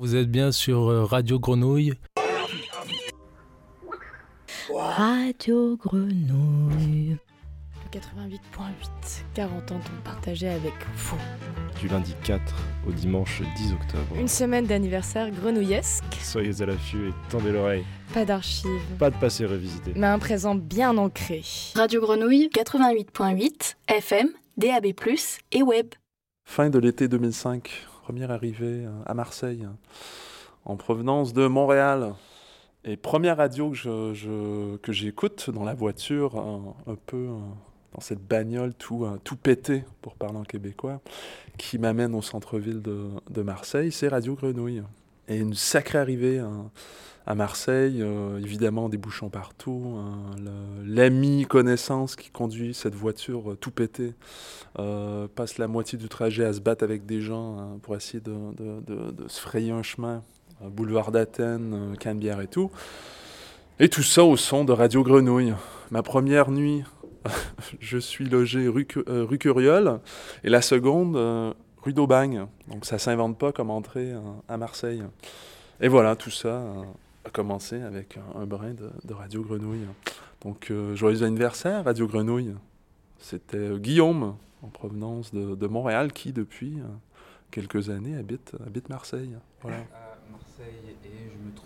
Vous êtes bien sur euh, Radio Grenouille. Radio Grenouille. 88.8, 40 ans de partagé avec vous. Du lundi 4 au dimanche 10 octobre. Une semaine d'anniversaire grenouillesque. Soyez à l'affût et tendez l'oreille. Pas d'archives. Pas de passé revisité. Mais un présent bien ancré. Radio Grenouille 88.8, FM, DAB+, et web. Fin de l'été 2005, première arrivée euh, à Marseille, en provenance de Montréal. Et première radio que, j'écoute dans la voiture, un, un peu euh, dans cette bagnole tout, euh, tout pété, pour parler en québécois, qui m'amène au centre-ville de, Marseille, c'est Radio Grenouille. Et une sacrée arrivée euh, à Marseille, euh, évidemment des bouchons partout, hein, l'ami connaissance qui conduit cette voiture euh, tout pétée euh, passe la moitié du trajet à se battre avec des gens hein, pour essayer de, se frayer un chemin, euh, boulevard d'Athènes, Canebière et tout. Et tout ça au son de Radio Grenouille. Ma première nuit, je suis logé rue, rue Curiole, et la seconde, rue d'Aubagne. Donc ça s'invente pas comme entrée euh, à Marseille. Et voilà, tout ça a commencé avec un, brin de, Radio Grenouille. Donc euh, joyeux anniversaire, Radio Grenouille. C'était euh, Guillaume, en provenance de, de Montréal, qui depuis euh, quelques années habite, habite Marseille.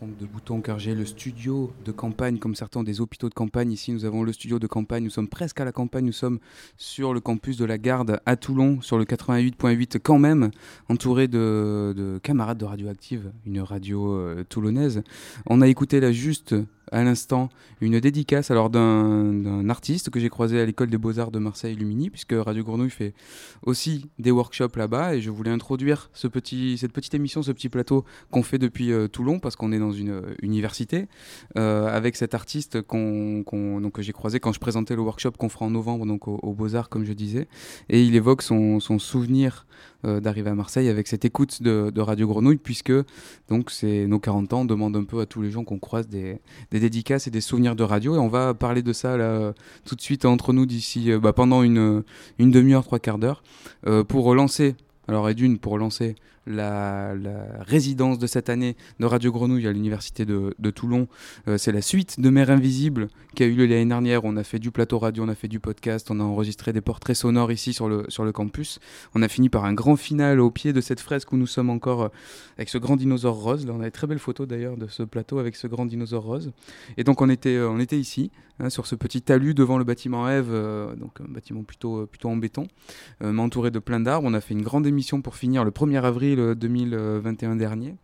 De bouton car j'ai le studio de campagne comme certains des hôpitaux de campagne. Ici nous avons le studio de campagne, nous sommes presque à la campagne, nous sommes sur le campus de la Garde à Toulon sur le 88.8 quand même, entouré de, de camarades de Radioactive, une radio euh, toulonnaise. On a écouté là juste à l'instant une dédicace alors d'un artiste que j'ai croisé à l'école des beaux-arts de Marseille Lumini puisque Radio Grenouille fait aussi des workshops là-bas et je voulais introduire ce petit, cette petite émission, ce petit plateau qu'on fait depuis euh, Toulon parce qu'on est dans une euh, université euh, avec cet artiste que j'ai croisé quand je présentais le workshop qu'on fera en novembre donc au- aux Beaux-Arts comme je disais. Et il évoque son, souvenir euh, d'arriver à Marseille avec cette écoute de, Radio Grenouille puisque donc c'est nos 40 ans on demande un peu à tous les gens qu'on croise des, dédicaces et des souvenirs de radio. Et on va parler de ça là tout de suite entre nous d'ici bah, pendant une, demi-heure trois quarts d'heure pour relancer alors et d'une pour relancer la, résidence de cette année de Radio Grenouille à l'université de, Toulon. Euh, c'est la suite de Mère Invisible qui a eu lieu l'année dernière. On a fait du plateau radio, on a fait du podcast, on a enregistré des portraits sonores ici sur le, campus. On a fini par un grand final au pied de cette fresque où nous sommes encore euh, avec ce grand dinosaure rose. Là, on a des très belles photos d'ailleurs de ce plateau avec ce grand dinosaure rose. Et donc on était, euh, ici, hein, sur ce petit talus devant le bâtiment Eve, donc un bâtiment plutôt, plutôt en béton, mais entouré de plein d'arbres. On a fait une grande émission pour finir le 1er avril euh, 2021 dernier.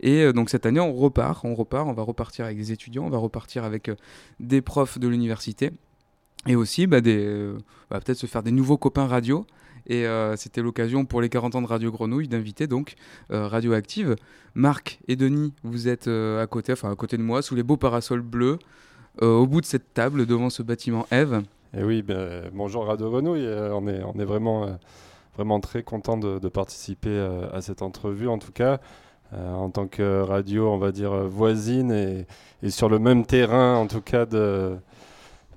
Et euh, donc cette année, on repart, on repart, on va repartir avec des étudiants, on va repartir avec euh, des profs de l'université. Et aussi, bah, euh, bah, peut-être se faire des nouveaux copains radio. Et c'était l'occasion pour les 40 ans de Radio Grenouille d'inviter donc euh, Radioactive. Marc et Denis, vous êtes à côté, enfin à côté de moi, sous les beaux parasols bleus, au bout de cette table, devant ce bâtiment Eve. Et oui, ben, bonjour Radio Grenouille. on, est, on est vraiment, vraiment très content de, participer euh, à cette entrevue, en tout cas, euh, en tant que radio, on va dire, voisine et, sur le même terrain, en tout cas, de,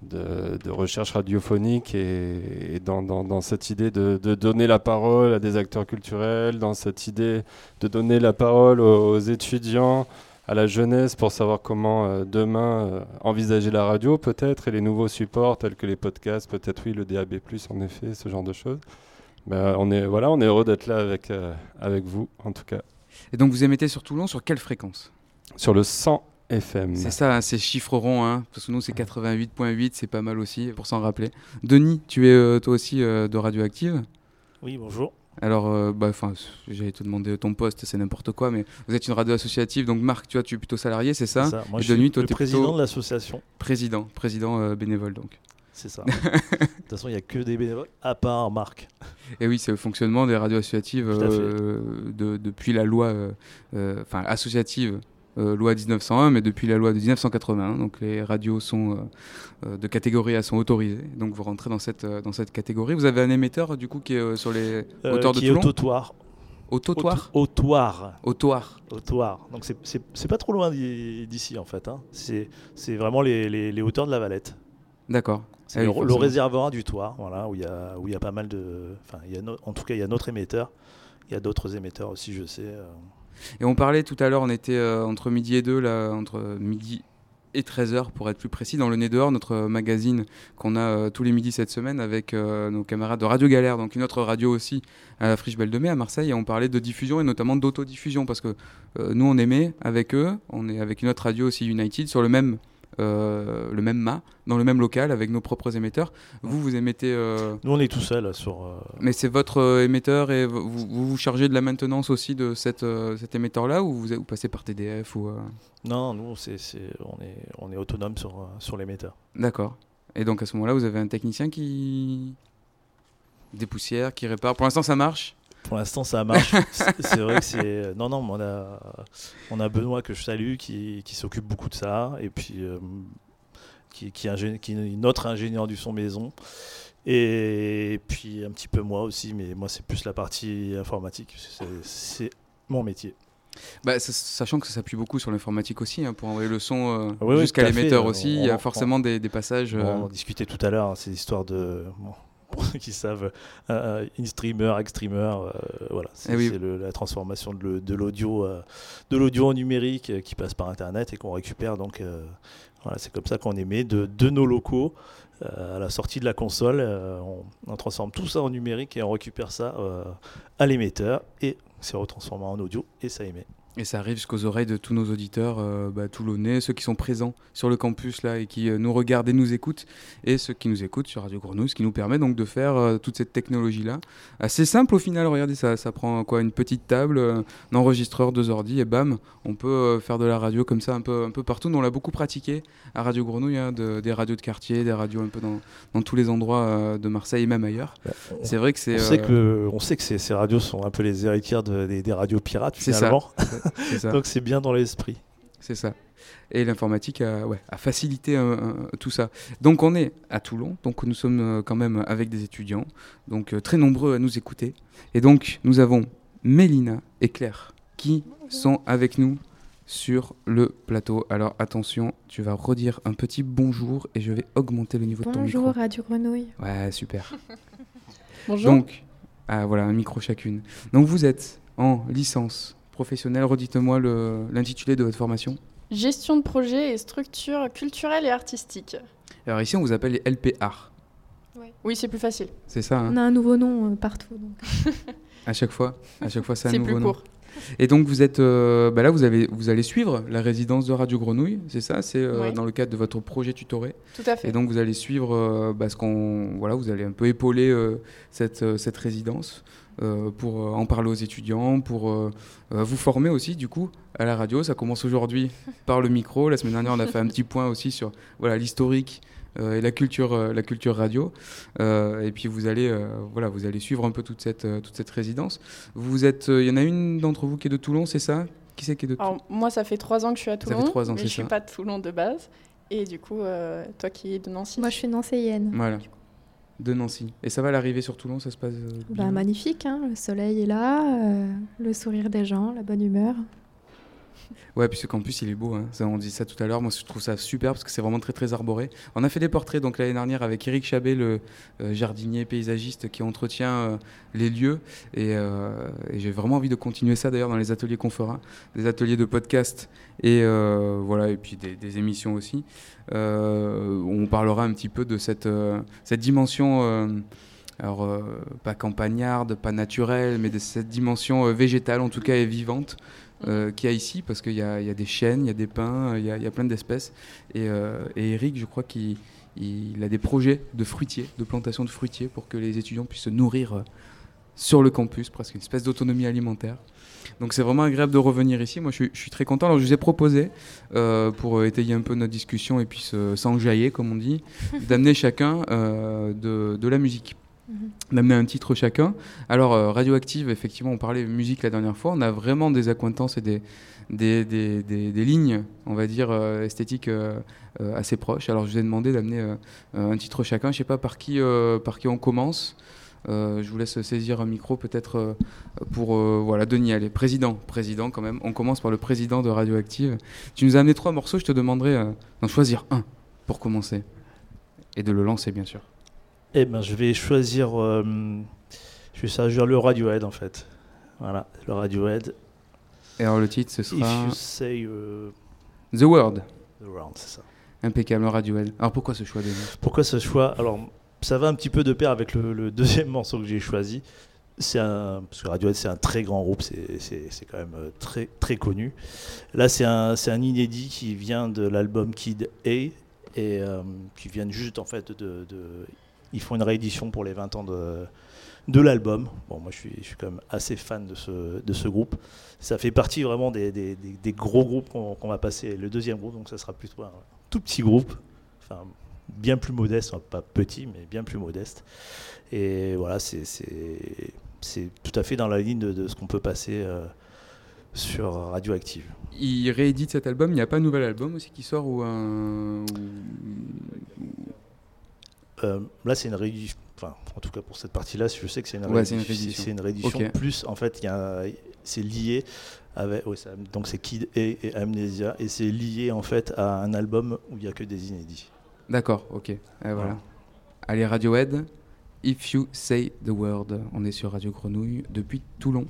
de, recherche radiophonique et, dans, dans- cette idée de, de donner la parole à des acteurs culturels, dans cette idée de donner la parole aux, étudiants, à la jeunesse pour savoir comment euh, demain envisager la radio peut-être et les nouveaux supports tels que les podcasts, peut-être oui le DAB+, en effet, ce genre de choses. Ben, on est voilà, on est heureux d'être là avec euh, avec vous en tout cas Et donc vous émettez sur Toulon sur quelle fréquence? Sur le 100 FM. C'est ça, hein, ces chiffres ronds, hein, parce que nous c'est 88.8, c'est pas mal aussi, pour s'en rappeler. Denis, tu es euh, toi aussi euh, de Radioactive? Oui, bonjour. Alors, euh, bah, enfin, j'allais te demander ton poste, c'est n'importe quoi, mais vous êtes une radio associative, donc Marc, tu vois, tu es plutôt salarié, c'est ça, ça. Moi, Et je suis Denis, toi, le t'es président plutôt de l'association. président, président euh, bénévole donc. C'est ça. de toute façon, il n'y a que des bénévoles, à part Marc. Et oui, c'est le fonctionnement des radios associatives euh, de- depuis la loi, euh, euh, enfin associative, euh, loi 1901, mais depuis la loi de 1981. Donc les radios sont de catégorie A sont autorisées. Donc vous rentrez dans cette dans cette catégorie. Vous avez un émetteur du coup qui est sur les hauteurs de qui est Toulon. au Totoir. Autotoire. Au Totoir. Autoir. Au Totoir. Donc c'est- pas trop loin d'i- d'ici en fait. hein. C'est c'est vraiment les, les- les hauteurs de la Valette. D'accord. C'est Ah le, oui, le forcément. réservoir du Toir, voilà, où il y a où il y a pas mal de. Enfin, il y a no- en tout cas, il y a notre émetteur. Il y a d'autres émetteurs aussi, je sais. euh. Et on parlait tout à l'heure, on était euh, entre midi et deux, là, entre midi et 13h pour être plus précis, dans le Nez dehors, notre magazine qu'on a euh, tous les midis cette semaine avec euh, nos camarades de Radio Galère, donc une autre radio aussi à la Friche Belle de Mai à Marseille, et on parlait de diffusion et notamment d'autodiffusion parce que euh, nous on aimait avec eux, on est avec une autre radio aussi United sur le même euh, le même mât, dans le même local, avec nos propres émetteurs. Vous, vous émettez. euh, Nous, on est tout seul sur. euh, mais c'est votre émetteur et vous, vous vous chargez de la maintenance aussi de cette, cet émetteur-là ou vous, vous passez par TDF ou Non, nous, on, est, on est autonome sur, sur l'émetteur. D'accord. Et donc à ce moment-là, vous avez un technicien qui dépoussière, qui répare. Pour l'instant, ça marche? Pour l'instant, ça marche. c'est, vrai que c'est. Non, non, mais on a, on a Benoît que je salue qui, qui s'occupe beaucoup de ça. Et puis, euh, qui, qui, est ingé- qui est notre ingénieur du son maison. Et puis, un petit peu moi aussi, mais moi, c'est plus la partie informatique. C'est, mon métier. Bah, sa- sachant que ça s'appuie beaucoup sur l'informatique aussi, hein, pour envoyer le son euh, oui, jusqu'à l'émetteur aussi. on Il y a en- forcément des, des passages. euh, On en discutait tout à l'heure, hein, ces histoires de. bon, qui savent, euh, in-streamer, ex-streamer, euh, voilà, c'est Eh oui. la transformation de l'audio euh, de l'audio en numérique euh, qui passe par Internet et qu'on récupère. Donc, euh, voilà, c'est comme ça qu'on émet de, de nos locaux. euh, à la sortie de la console, euh, on, on transforme tout ça en numérique et on récupère ça euh, à l'émetteur et c'est retransformé en audio et ça émet. Et ça arrive jusqu'aux oreilles de tous nos auditeurs euh, bah, toulonnais, ceux qui sont présents sur le campus là et qui euh, nous regardent et nous écoutent, et ceux qui nous écoutent sur Radio Grenouille, ce qui nous permet donc de faire euh, toute cette technologie là. Assez simple au final, regardez, ça, ça prend quoi Une petite table, euh, un enregistreur, deux ordi, et bam, on peut faire de la radio comme ça un peu, un peu partout. Nous, on l'a beaucoup pratiqué à Radio Grenouille, hein, de- des radios de quartier, des radios un peu dans, dans tous les endroits de Marseille et même ailleurs. C'est vrai que c'est. On sait que, on sait que ces, ces radios sont un peu les héritières de- des, des radios pirates finalement. c'est ça. Donc c'est bien dans l'esprit. C'est ça. Et l'informatique a, ouais, a facilité euh, euh, tout ça. Donc on est à Toulon, donc nous sommes euh, quand même avec des étudiants, donc euh, très nombreux à nous écouter. Et donc nous avons Mélina et Claire qui sont avec nous sur le plateau. Alors attention, tu vas redire un petit bonjour et je vais augmenter le niveau de ton Bonjour micro. Radio Grenouille. Ouais, super. Bonjour. Donc, ah, voilà, un micro chacune. Donc vous êtes en licence professionnelle. Redites-moi le- l'intitulé de votre formation. Gestion de projet et structure culturelle et artistique. Alors ici, on vous appelle les LPR. Oui, c'est plus facile. C'est ça, hein On a un nouveau nom euh, partout. donc. à chaque fois. À chaque fois, c'est un C'est nouveau plus nom. court. Et donc vous êtes, euh, bah là, vous avez, vous allez suivre la résidence de Radio Grenouille, c'est ça? C'est euh, dans le cadre de votre projet tutoré. Tout à fait. Et donc vous allez suivre, euh, bah, ce qu'on, voilà, vous allez un peu épauler euh, cette, euh, cette résidence pour euh, en parler aux étudiants, pour euh, euh, vous former aussi du coup à la radio. Ça commence aujourd'hui par le micro. La semaine dernière, on a fait un petit point aussi sur voilà l'historique. euh, et la culture, euh, la culture radio, Euh, et puis vous allez, euh, voilà, vous allez suivre un peu toute cette, euh, toute cette résidence. Vous êtes, euh, il y en a une d'entre vous qui est de Toulon, c'est ça? Qui c'est qui est de Toulon? Alors, moi, ça fait trois ans que je suis à Ça Toulon. fait trois ans, mais je suis ça. pas de Toulon de base. Et du coup, euh, toi qui es de Nancy? Moi, je suis nancéienne. Voilà, de Nancy. Et ça va l'arrivée sur Toulon, ça se passe euh, Bah, magnifique, hein, le soleil est là, euh, le sourire des gens, la bonne humeur. Ouais, puis ce campus, il est beau. Hein. On dit ça tout à l'heure. Moi, je trouve ça super parce que c'est vraiment très, très arboré. On a fait des portraits donc l'année dernière avec Eric Chabet, le euh, jardinier paysagiste qui entretient euh, les lieux. Et, euh, et j'ai vraiment envie de continuer ça d'ailleurs dans les ateliers qu'on fera, des ateliers de podcast et voilà, et puis des, émissions aussi. On parlera un petit peu de cette, cette dimension. alors, pas campagnarde, pas naturelle, mais de cette dimension végétale, en tout cas, et vivante, euh, qu'il y a ici, parce qu'il y, a il y a des chênes, il y a des pins, il y a, il y a plein d'espèces. Et, euh, et Eric, je crois qu'il il a des projets de fruitiers, de plantation de fruitiers, pour que les étudiants puissent se nourrir euh, sur le campus, presque une espèce d'autonomie alimentaire. Donc c'est vraiment agréable de revenir ici. Moi, je suis, je suis très content. Alors, je vous ai proposé, euh, pour euh, étayer un peu notre discussion et puis se- s'enjailler, comme on dit, d'amener chacun euh, de, de la musique d'amener un titre chacun. Alors, euh, Radioactive, effectivement, on parlait musique la dernière fois. On a vraiment des accointances et des, des, des, des- lignes, on va dire, euh, esthétiques euh, assez proches. Alors, je vous ai demandé d'amener un titre chacun. Je sais pas par qui, par qui on commence. Je vous laisse saisir un micro peut-être pour voilà Denis allez président président quand même on commence par le président de Radioactive tu nous as amené trois morceaux je te demanderai d'en choisir un pour commencer et de le lancer bien sûr Eh ben, je vais choisir, euh, je vais choisir le Radiohead en fait. Voilà, le Radiohead. Et alors le titre, ce If sera you say euh, The World. the world, c'est ça. Impeccable, Radiohead. Alors pourquoi ce choix de Pourquoi ce choix? Alors, ça va un petit peu de pair avec le, le deuxième morceau que j'ai choisi. C'est un, parce que Radiohead, c'est un très grand groupe, c'est- c'est c'est quand même euh, très, très connu. Là, c'est un, c'est un inédit qui vient de l'album Kid A et euh, qui vient juste en fait de, de- Ils font une réédition pour les 20 ans de, l'album. Bon, moi, je suis, quand même assez fan de ce, groupe. Ça fait partie vraiment des, gros groupes qu'on va passer. Le deuxième groupe, donc ça sera plutôt un tout petit groupe. Enfin, bien plus modeste, pas petit, mais bien plus modeste. Et voilà, c'est- tout à fait dans la ligne de, de ce qu'on peut passer euh, sur Radioactive. Il réédite cet album, il n'y a pas un nouvel album aussi qui sort ou un... Euh, là, c'est une réédition. Enfin, en tout cas pour cette partie-là, je sais que c'est une, Ouais, réédition. C'est une réédition. Plus, en fait, il y a un- c'est lié avec. ouais, donc c'est Kid et Amnesia, et c'est lié en fait à un album où il n'y a que des inédits. D'accord, ok. Et voilà. Voilà. Allez, Radiohead, If You Say the Word. On est sur Radio Grenouille depuis Toulon.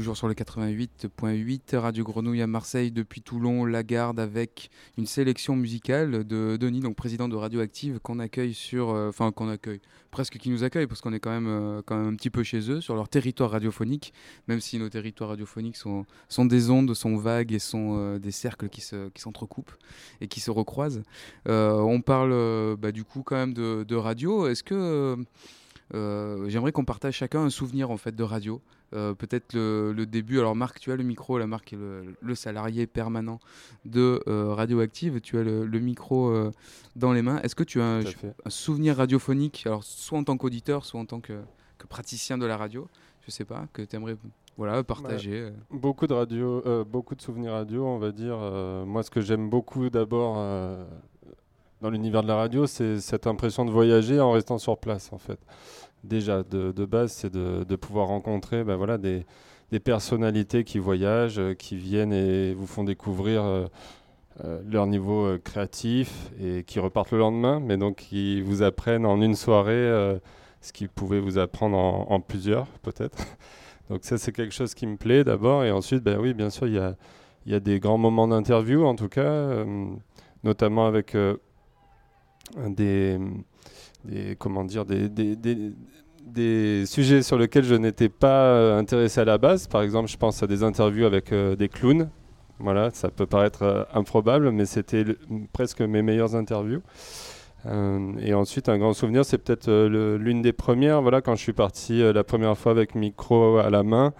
Toujours sur le 88.8, Radio Grenouille à Marseille, depuis Toulon, La Garde, avec une sélection musicale de Denis, donc président de Radioactive, qu'on accueille sur. euh, Enfin, qu'on accueille, presque qui nous accueille, parce qu'on est quand même, euh, quand même un petit peu chez eux, sur leur territoire radiophonique, même si nos territoires radiophoniques sont, sont des ondes, sont vagues et sont euh, des cercles qui se- qui s'entrecoupent et qui se recroisent. On parle bah, du coup quand même de, de radio. Est-ce que. J'aimerais qu'on partage chacun un souvenir en fait de radio? Euh, Peut-être le, le début. Alors Marc, tu as le micro. La Marc est le, le salarié permanent de euh, Radioactive. Tu as le, le micro euh, dans les mains. Est-ce que tu as un, souvenir radiophonique, alors soit en tant qu'auditeur, soit en tant que, que praticien de la radio, je sais pas, que tu aimerais voilà, partager euh. Beaucoup de radio, euh, beaucoup de souvenirs radio, on va dire. Euh, moi, ce que j'aime beaucoup d'abord euh, dans l'univers de la radio, c'est cette impression de voyager en restant sur place, en fait. Déjà, de, base, c'est de, pouvoir rencontrer ben voilà, des, personnalités qui voyagent, euh, qui viennent et vous font découvrir euh, euh, leur niveau créatif et qui repartent le lendemain, mais donc qui vous apprennent en une soirée ce qu'ils pouvaient vous apprendre en, plusieurs, peut-être. Donc ça, c'est quelque chose qui me plaît d'abord. Et ensuite, ben oui, bien sûr, il y a, y a des grands moments d'interview, en tout cas, notamment avec des, des, comment dire, des, des, des- des sujets sur lesquels je n'étais pas euh, intéressé à la base. Par exemple, je pense à des interviews avec euh, des clowns. Voilà, ça peut paraître euh, improbable, mais c'était presque mes meilleures interviews. Et ensuite, un grand souvenir, c'est peut-être l'une des premières, voilà, quand je suis parti la première fois avec micro à la main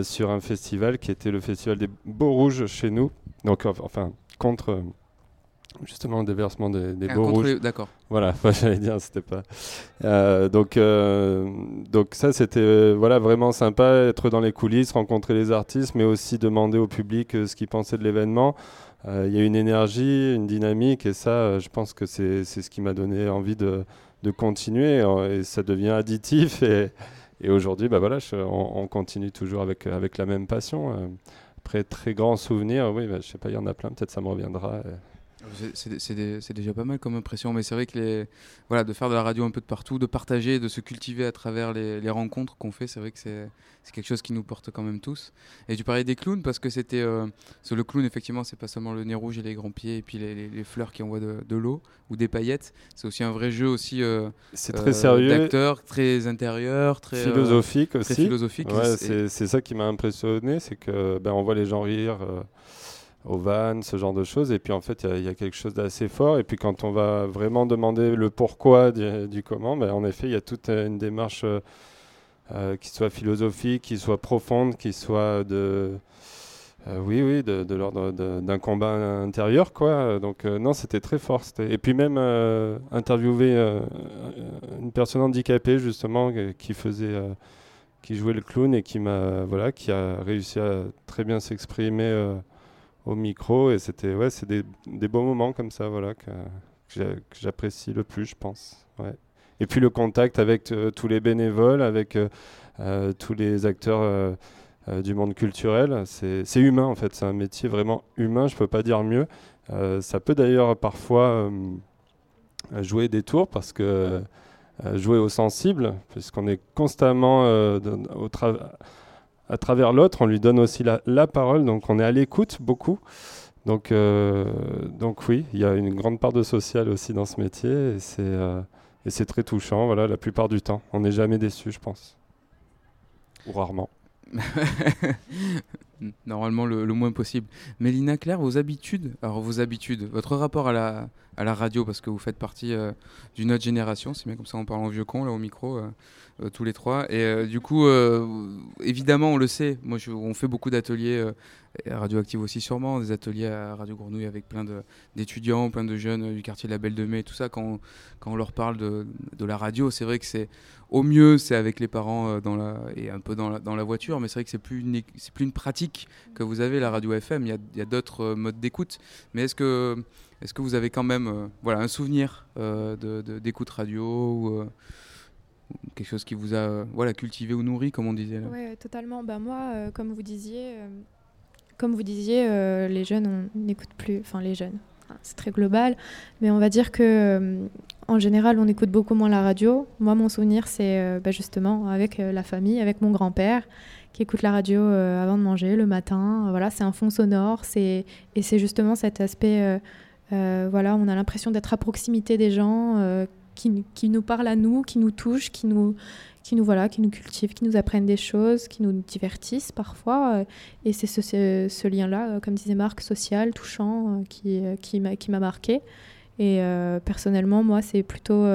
sur un festival qui était le festival des Beaux Rouges chez nous. Donc, enf- enfin, contre justement le déversement des, des Ah, Beaux Rouges. D'accord. Voilà, j'allais dire, c'était pas. Euh, donc, euh, donc ça, c'était euh, voilà vraiment sympa, être dans les coulisses, rencontrer les artistes, mais aussi demander au public ce qu'il pensait de l'événement. Il y a une énergie, une dynamique, et ça, je pense que c'est c'est ce qui m'a donné envie de, de continuer, et ça devient additif. Et, et aujourd'hui, bah voilà, je- on, on continue toujours avec avec la même passion. Après, très grand souvenir, oui, bah, je sais pas, il y en a plein, peut-être ça me reviendra. C'est- déjà pas mal comme impression, mais c'est vrai que les, voilà, de faire de la radio un peu de partout, de partager, de se cultiver à travers les, les rencontres qu'on fait, c'est vrai que c'est quelque chose qui nous porte quand même tous. Et tu parlais des clowns parce que c'était. euh, le clown, effectivement, c'est pas seulement le nez rouge et les grands pieds et puis les, les- les fleurs qui envoient de, de l'eau ou des paillettes. C'est aussi un vrai jeu aussi. euh, C'est euh, très sérieux. D'acteur, très intérieur, très. euh, philosophique très aussi. philosophique. Ouais, c'est ça qui m'a impressionné, c'est que ben, on voit les gens rire euh, au van, ce genre de choses, et puis en fait il y a- quelque chose d'assez fort, et puis quand on va vraiment demander le pourquoi du, comment, ben, en effet il y a toute euh, une démarche euh, euh, qui soit philosophique, qui soit profonde, qui soit de oui, oui, de, l'ordre d'un combat intérieur, quoi. Donc, non, c'était très fort. Et puis, même interviewer une personne handicapée, justement, qui faisait. qui jouait le clown et qui m'a voilà qui a réussi à très bien s'exprimer au micro et c'était ouais c'est des, des beaux moments comme ça voilà que, que j'apprécie le plus je pense ouais. et puis le contact avec euh, tous les bénévoles avec euh, euh, tous les acteurs du monde culturel c'est humain en fait c'est un métier vraiment humain je peux pas dire mieux ça peut d'ailleurs parfois jouer des tours parce que jouer au sensible, puisqu'on est constamment au tra- à travers l'autre, on lui donne aussi la, parole, donc on est à l'écoute beaucoup. Donc, euh, donc oui, il y a une grande part de social aussi dans ce métier, et c'est euh, et c'est très touchant, voilà, la plupart du temps. On n'est jamais déçu, je pense. Ou rarement. Normalement, le, le moins possible. Mélina Claire, vos habitudes, alors vos habitudes, votre rapport à la, à la radio, parce que vous faites partie euh, d'une autre génération, c'est bien comme ça, on parle en vieux con, là, au micro, euh, euh, tous les trois. Et du coup, évidemment, on le sait, moi, je- on fait beaucoup d'ateliers, Radioactive aussi sûrement, des ateliers à Radio Gournouille avec plein d'étudiants, plein de jeunes du quartier de la Belle de Mai, tout ça, quand on, quand on leur parle de, de la radio, c'est vrai que c'est au mieux, c'est avec les parents et un peu dans la, dans la voiture, mais c'est vrai que c'est plus, une, plus une pratique que vous avez, la radio FM. Il y a, a d'autres modes d'écoute. Mais est-ce que, est que vous avez quand même euh, voilà, un souvenir euh, d'écoute radio ou euh, ou quelque chose qui vous a voilà, cultivé ou nourri, comme on disait Ouais, totalement. Bah moi, comme vous disiez, comme vous disiez, les jeunes, on n'écoute plus. Enfin, les jeunes. c'est très global, mais on va dire que en général, on écoute beaucoup moins la radio. Moi, mon souvenir, c'est bah, justement avec la famille, avec mon grand-père qui écoute la radio avant de manger le matin. Voilà, c'est un fond sonore, c'est et c'est justement cet aspect. Euh, voilà, on a l'impression d'être à proximité des gens euh, qui, qui nous parlent à nous, qui nous touchent, qui nous qui nous voilà, qui nous cultivent, qui nous apprennent des choses, qui nous divertissent parfois. euh, et c'est ce, lien-là, comme disait Marc, social, touchant, qui, qui m'a marqué. Et personnellement, moi, c'est plutôt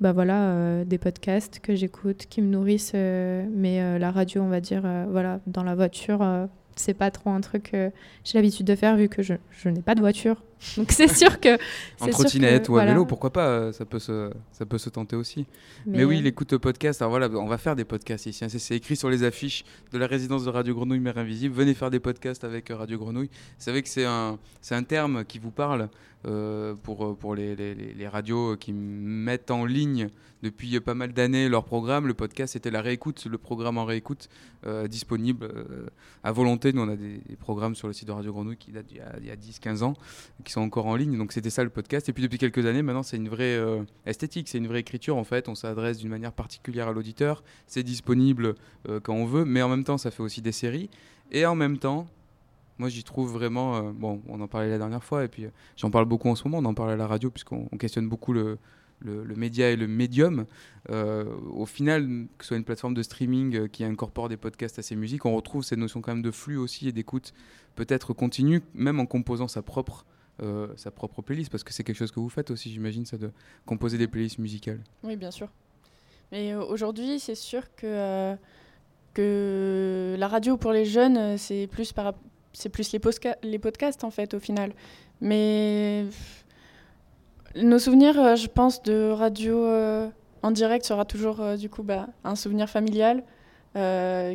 bah voilà, des podcasts que j'écoute, qui me nourrissent. mais la radio, on va dire, voilà, dans la voiture, c'est pas trop un truc que j'ai l'habitude de faire vu que je, je n'ai pas de voiture. Donc c'est sûr que. En c'est trottinette que, ou à voilà. vélo, pourquoi pas euh, Ça peut se, ça peut se tenter aussi. Mais, oui, euh, l'écoute podcast. Alors voilà, on va faire des podcasts ici. hein. C'est- C'est écrit sur les affiches de la résidence de Radio Grenouille Mère Invisible. Venez faire des podcasts avec euh, Radio Grenouille. Vous savez que c'est un, c'est un terme qui vous parle euh, pour, pour les, les- les- les radios qui mettent en ligne depuis pas mal d'années leur programme. Le podcast, c'était la réécoute, le programme en réécoute euh, disponible euh, à volonté. Nous, on a des, des programmes sur le site de Radio Grenouille qui datent d'il y a, a 10-15 ans, qui sont encore en ligne. Donc c'était ça le podcast. Et puis depuis quelques années, maintenant, c'est une vraie euh, esthétique, c'est une vraie écriture en fait. On s'adresse d'une manière particulière à l'auditeur. C'est disponible euh, quand on veut, mais en même temps, ça fait aussi des séries. Et en même temps, moi j'y trouve vraiment. euh, bon, on en parlait la dernière fois, et puis j'en parle beaucoup en ce moment. On en parle à la radio, puisqu'on on questionne beaucoup le, le, média et le médium. Au final, que ce soit une plateforme de streaming qui incorpore des podcasts à ses musiques, on retrouve cette notion quand même de flux aussi et d'écoute peut-être continue, même en composant sa propre. Euh, sa propre playlist parce que c'est quelque chose que vous faites aussi j'imagine ça de composer des playlists musicales Oui, bien sûr. Mais euh, aujourd'hui, c'est sûr que, euh, que la radio pour les jeunes, c'est plus, par, c'est plus les, les podcasts, en fait, au final. Mais nos souvenirs, je pense, de radio en direct sera toujours, du coup, bah, un souvenir familial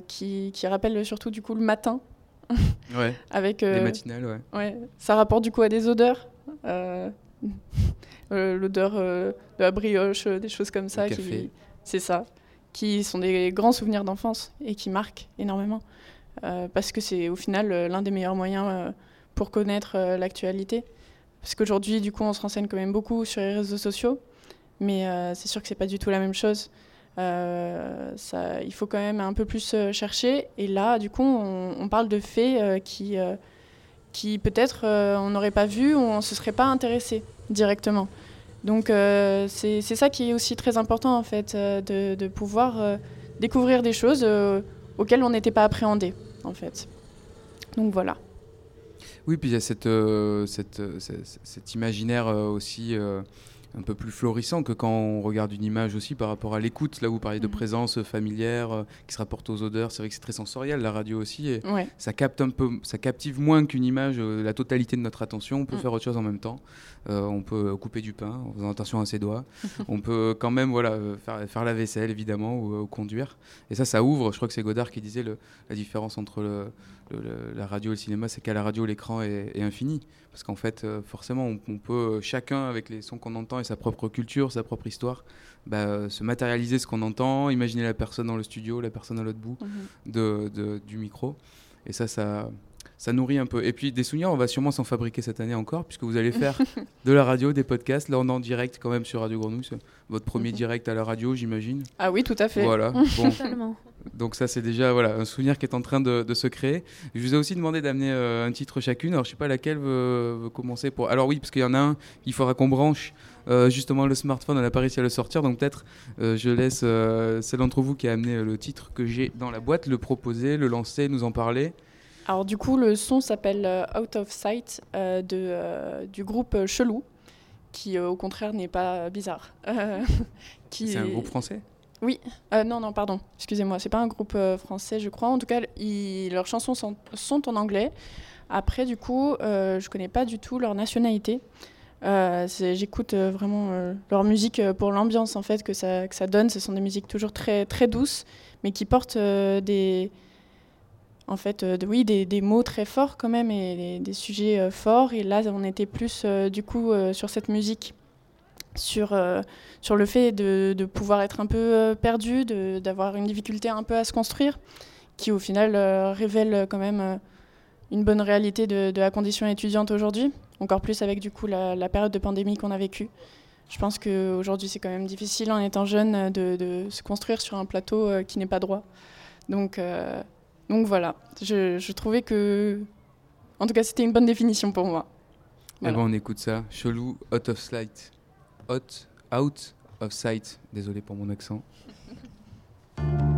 qui, qui rappelle surtout, du coup, le matin. ouais avec, les euh, matinales ouais Ouais, ça rapporte du coup à des odeurs. Euh, L'odeur euh, de la brioche, des choses comme ça. qui- C'est ça. Qui sont des grands souvenirs d'enfance et qui marquent énormément. Parce que c'est au final l'un des meilleurs moyens pour connaître l'actualité. Parce qu'aujourd'hui, du coup, on se renseigne quand même beaucoup sur les réseaux sociaux. Mais c'est sûr que c'est pas du tout la même chose. Euh, il faut quand même un peu plus euh, chercher. Et là, du coup, on, parle de faits euh, qui, qui peut-être on n'aurait pas vu ou on se serait pas intéressé directement. Donc c'est ça qui est aussi très important en fait, de, pouvoir découvrir des choses auxquelles on n'était pas appréhendé en fait. Donc voilà. Oui, puis il y a cet- imaginaire aussi un peu plus florissant que quand on regarde une image aussi par rapport à l'écoute. Là, vous parliez de Mhm. présence familière euh, qui se rapporte aux odeurs. C'est vrai que c'est très sensoriel, la radio aussi. Et Ouais. ça capte un peu, ça captive moins qu'une image euh, la totalité de notre attention. On peut Mm. faire autre chose en même temps. Euh, on peut couper du pain en faisant attention à ses doigts. on peut quand même voilà euh, faire, faire la vaisselle évidemment ou, euh, ou conduire. Et ça, ça ouvre. Je crois que c'est Godard qui disait le- la différence entre le, le- le- la radio et le cinéma, c'est qu'à la radio l'écran est, est infini. Parce qu'en fait, forcément, on, on peut chacun avec les sons qu'on entend et sa propre culture, sa propre histoire, bah, se matérialiser ce qu'on entend, imaginer la personne dans le studio, la personne à l'autre bout Mhm. de, de- du micro. Et ça, ça, ça nourrit un peu. Et puis des souvenirs, on va sûrement s'en fabriquer cette année encore, puisque vous allez faire de la radio, des podcasts. Là, on est en direct quand même sur Radio Grenouille. Votre premier Mhm. direct à la radio, j'imagine. Ah oui, tout à fait. Voilà. Bon, donc ça, c'est déjà voilà, un souvenir qui est en train de, de se créer. Je vous ai aussi demandé d'amener euh, un titre chacune. Alors, je sais pas laquelle veut, veut commencer. Pour... Alors oui, parce qu'il y en a un, il faudra qu'on branche. euh, justement, le smartphone, on n'a pas réussi à le sortir. Donc peut-être, euh, je laisse euh, celle d'entre vous qui a amené euh, le titre que j'ai dans la boîte, le proposer, le lancer, nous en parler. Alors du coup, le son s'appelle euh, Out of Sight euh, de, euh, du groupe Chelou, qui au contraire n'est pas bizarre. Qui C'est un groupe français? Euh, non, non, pardon, excusez-moi, c'est pas un groupe français, je crois. En tout cas, ils- leurs chansons sont, sont en anglais. Après, du coup, je connais pas du tout leur nationalité. J'écoute vraiment leur musique pour l'ambiance en fait que ça, que ça donne. Ce sont des musiques toujours très, très douces, mais qui portent des, en fait, euh, de- oui, des, mots très forts quand même et des, sujets euh, forts. Et là, on était plus euh, du coup sur cette musique, sur, sur le fait de, de pouvoir être un peu perdu, de- d'avoir une difficulté un peu à se construire, qui au final révèle quand même une bonne réalité de, de la condition étudiante aujourd'hui, encore plus avec du coup la, période de pandémie qu'on a vécue. Je pense qu'aujourd'hui c'est quand même difficile en étant jeune de, se construire sur un plateau qui n'est pas droit. Donc, donc voilà, je, je, trouvais que, en tout cas c'était une bonne définition pour moi. Et eh ben on écoute ça, chelou, out of sight, out, out of sight, désolé pour mon accent.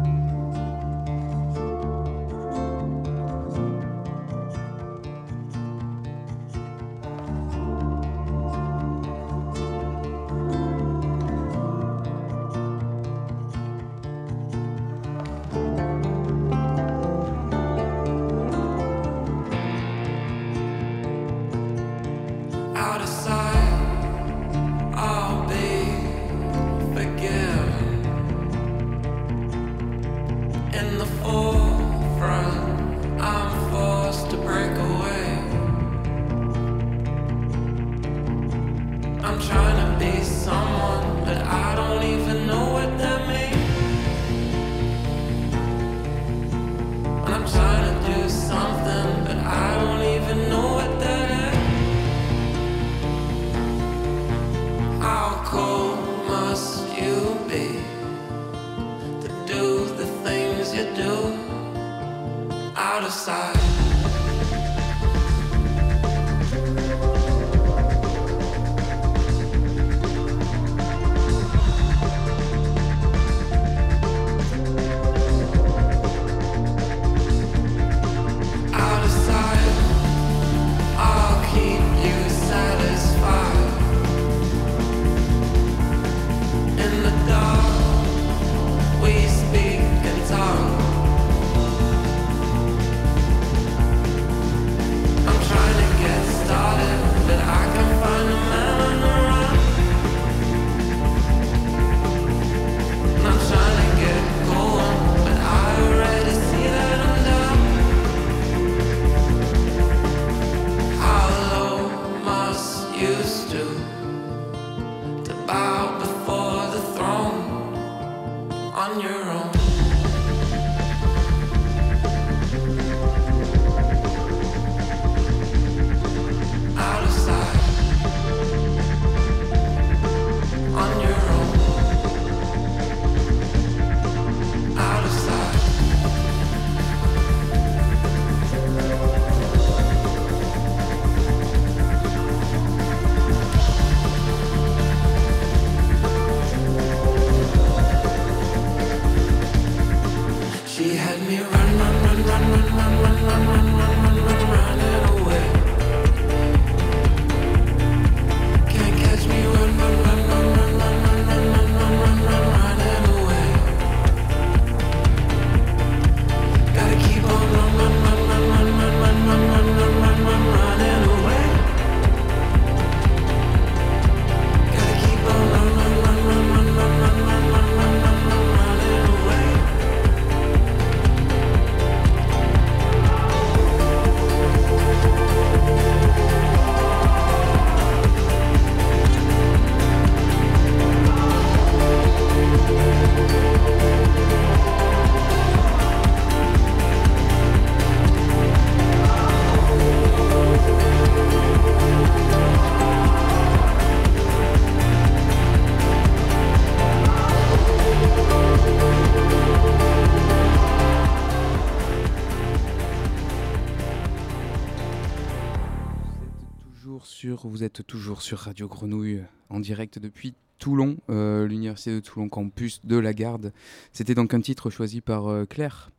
toujours sur Radio Grenouille en direct depuis Toulon, euh, l'université de Toulon campus de la Garde. C'était donc un titre choisi par euh, Claire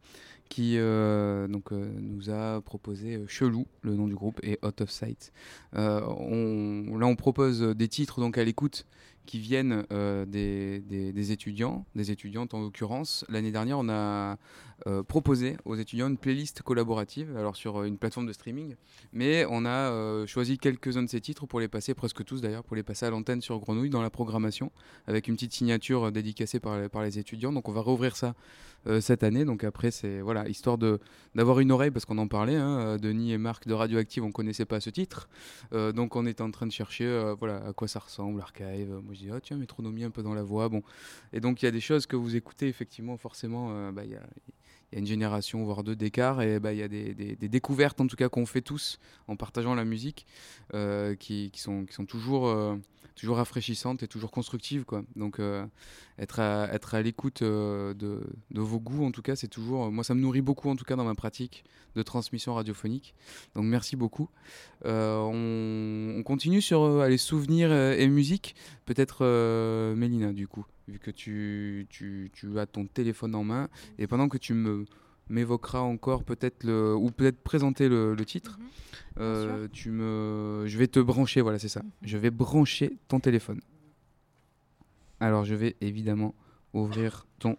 qui euh, donc, nous a proposé Chelou, le nom du groupe, et Out of Sight. Là, on propose des titres donc à l'écoute qui viennent des, des, étudiants, des étudiantes en l'occurrence. L'année dernière, on a euh, proposer aux étudiants une playlist collaborative, alors sur euh, une plateforme de streaming. Mais on a euh, choisi quelques-uns de ces titres pour les passer, presque tous d'ailleurs, pour les passer à l'antenne sur Grenouille dans la programmation, avec une petite signature dédicacée par, par les étudiants. Donc on va rouvrir ça cette année. Donc après, c'est voilà, histoire d'avoir une oreille, parce qu'on en parlait. Hein, Denis et Marc de Radioactive, on connaissait pas ce titre. donc on est en train de chercher voilà, à quoi ça ressemble, l'archive. Moi je dis, oh, tiens, métronomie un peu dans la voix. Bon. Et donc il y a des choses que vous écoutez effectivement, forcément, bah, il y a une génération, voire deux d'écart, et bah, il y a des, découvertes, en tout cas, qu'on fait tous en partageant la musique, euh, qui, sont, qui sont toujours, euh, toujours rafraîchissantes et toujours constructives. Quoi. Donc, euh, être à, être à l'écoute de, de, vos goûts, en tout cas, c'est toujours. Moi, ça me nourrit beaucoup, en tout cas, dans ma pratique de transmission radiophonique. Donc, merci beaucoup. On, on, continue sur les souvenirs et musique. Peut-être Mélina, du coup vu que tu, tu, tu, as ton téléphone en main. Et pendant que tu me m'évoqueras encore peut-être le ou peut-être présenter le, le titre, mhm. euh, tu me, je vais te brancher. Voilà, c'est ça. Mhm. Je vais brancher ton téléphone. Alors, je vais évidemment ouvrir ton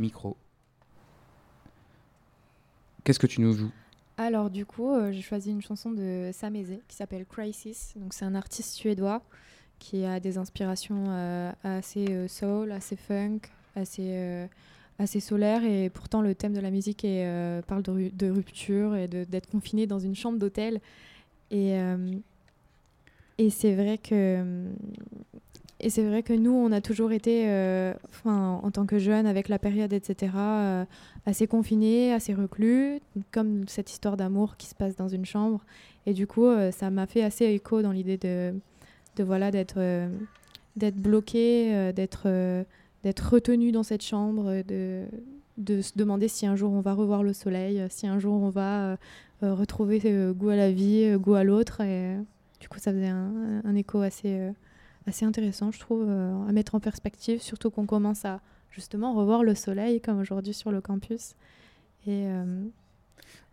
micro. Qu'est-ce que tu nous joues? Alors du coup, euh, j'ai choisi une chanson de Sam qui s'appelle Crisis. Donc c'est un artiste suédois qui a des inspirations euh, assez euh, soul, assez funk, assez, assez solaire. Et pourtant, le thème de la musique parle de, de, rupture et d'être confiné dans une chambre d'hôtel. Et, et c'est vrai que. Et c'est vrai que nous, on a toujours été, enfin, en tant que jeunes, avec la période, etc., assez confinés, assez reclus, comme cette histoire d'amour qui se passe dans une chambre. Et du coup, ça m'a fait assez écho dans l'idée de, de voilà d'être euh, d'être bloqué, euh, d'être euh, d'être retenu dans cette chambre, de, de se demander si un jour on va revoir le soleil, si un jour on va retrouver goût à la vie, goût à l'autre. Et du coup, ça faisait un écho assez, assez intéressant, je trouve, à mettre en perspective, surtout qu'on commence à justement revoir le soleil, comme aujourd'hui sur le campus. Et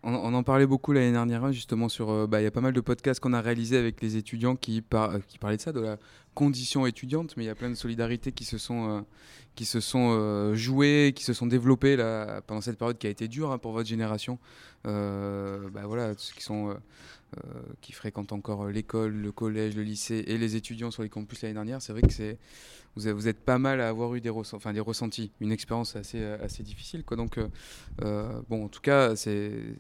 on, en parlait beaucoup l'année dernière, justement, sur. Euh, bah, il y a pas mal de podcasts qu'on a réalisés avec les étudiants qui, euh, qui parlaient de ça, de la condition étudiante, mais il y a plein de solidarités qui se sont, euh, qui se sont jouées, qui se sont développées là, pendant cette période qui a été dure hein, pour votre génération. bah, voilà, ceux qui sont euh, qui fréquentent encore euh, l'école, le collège, le lycée et les étudiants sur les campus l'année dernière, c'est vrai que c'est vous, vous, êtes pas mal à avoir eu des, enfin, des ressentis, une expérience assez, euh, assez difficile. Quoi. Donc, bon, en tout cas, c'est